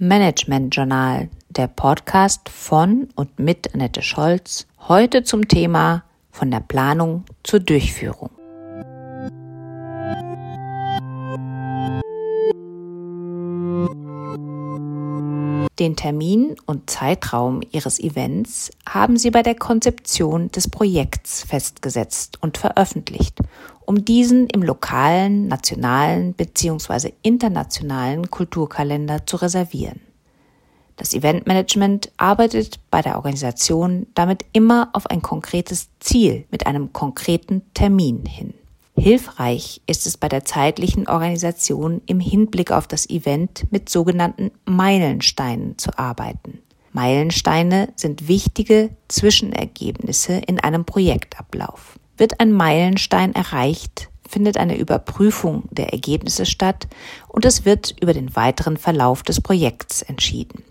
Management Journal, der Podcast von und mit Annette Scholz, heute zum Thema von der Planung zur Durchführung. Den Termin und Zeitraum Ihres Events haben Sie bei der Konzeption des Projekts festgesetzt und veröffentlicht, um diesen im lokalen, nationalen bzw. internationalen Kulturkalender zu reservieren. Das Eventmanagement arbeitet bei der Organisation damit immer auf ein konkretes Ziel mit einem konkreten Termin hin. Hilfreich ist es bei der zeitlichen Organisation im Hinblick auf das Event mit sogenannten Meilensteinen zu arbeiten. Meilensteine sind wichtige Zwischenergebnisse in einem Projektablauf. Wird ein Meilenstein erreicht, findet eine Überprüfung der Ergebnisse statt und es wird über den weiteren Verlauf des Projekts entschieden.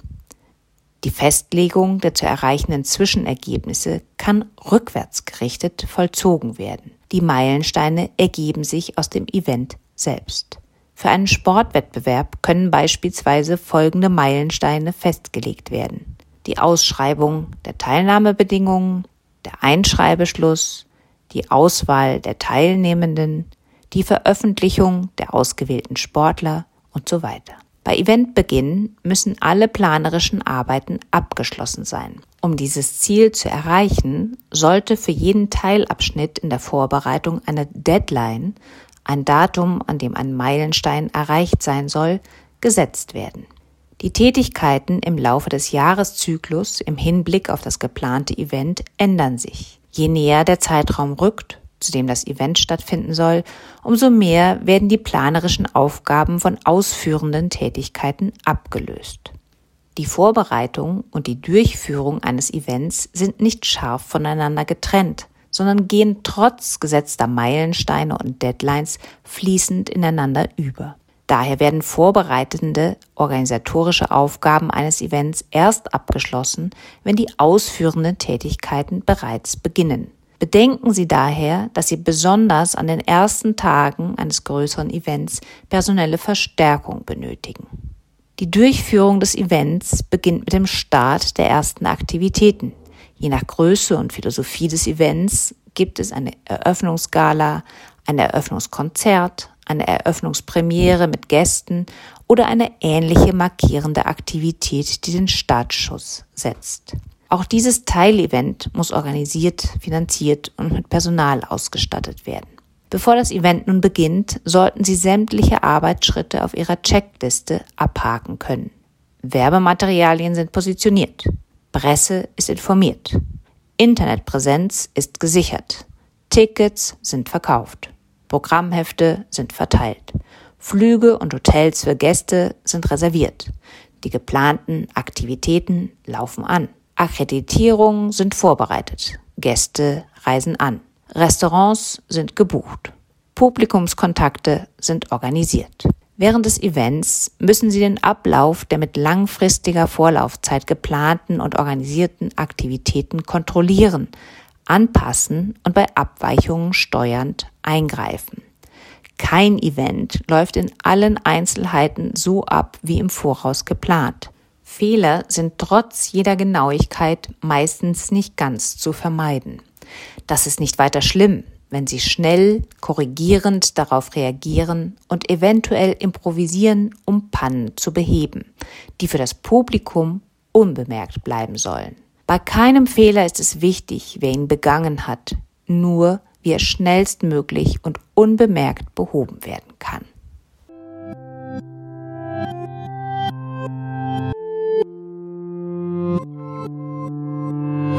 Die Festlegung der zu erreichenden Zwischenergebnisse kann rückwärts gerichtet vollzogen werden. Die Meilensteine ergeben sich aus dem Event selbst. Für einen Sportwettbewerb können beispielsweise folgende Meilensteine festgelegt werden. Die Ausschreibung der Teilnahmebedingungen, der Einschreibeschluss, die Auswahl der Teilnehmenden, die Veröffentlichung der ausgewählten Sportler und so weiter. Bei Eventbeginn müssen alle planerischen Arbeiten abgeschlossen sein. Um dieses Ziel zu erreichen, sollte für jeden Teilabschnitt in der Vorbereitung eine Deadline, ein Datum, an dem ein Meilenstein erreicht sein soll, gesetzt werden. Die Tätigkeiten im Laufe des Jahreszyklus im Hinblick auf das geplante Event ändern sich. Je näher der Zeitraum rückt, zu dem das Event stattfinden soll, umso mehr werden die planerischen Aufgaben von ausführenden Tätigkeiten abgelöst. Die Vorbereitung und die Durchführung eines Events sind nicht scharf voneinander getrennt, sondern gehen trotz gesetzter Meilensteine und Deadlines fließend ineinander über. Daher werden vorbereitende organisatorische Aufgaben eines Events erst abgeschlossen, wenn die ausführenden Tätigkeiten bereits beginnen. Bedenken Sie daher, dass Sie besonders an den ersten Tagen eines größeren Events personelle Verstärkung benötigen. Die Durchführung des Events beginnt mit dem Start der ersten Aktivitäten. Je nach Größe und Philosophie des Events gibt es eine Eröffnungsgala, ein Eröffnungskonzert, eine Eröffnungspremiere mit Gästen oder eine ähnliche markierende Aktivität, die den Startschuss setzt. Auch dieses Teilevent muss organisiert, finanziert und mit Personal ausgestattet werden. Bevor das Event nun beginnt, sollten Sie sämtliche Arbeitsschritte auf Ihrer Checkliste abhaken können. Werbematerialien sind positioniert. Presse ist informiert. Internetpräsenz ist gesichert. Tickets sind verkauft. Programmhefte sind verteilt. Flüge und Hotels für Gäste sind reserviert. Die geplanten Aktivitäten laufen an. Akkreditierungen sind vorbereitet. Gäste reisen an. Restaurants sind gebucht. Publikumskontakte sind organisiert. Während des Events müssen Sie den Ablauf der mit langfristiger Vorlaufzeit geplanten und organisierten Aktivitäten kontrollieren, anpassen und bei Abweichungen steuernd eingreifen. Kein Event läuft in allen Einzelheiten so ab wie im Voraus geplant. Fehler sind trotz jeder Genauigkeit meistens nicht ganz zu vermeiden. Das ist nicht weiter schlimm, wenn Sie schnell, korrigierend darauf reagieren und eventuell improvisieren, um Pannen zu beheben, die für das Publikum unbemerkt bleiben sollen. Bei keinem Fehler ist es wichtig, wer ihn begangen hat, nur wie er schnellstmöglich und unbemerkt behoben werden kann.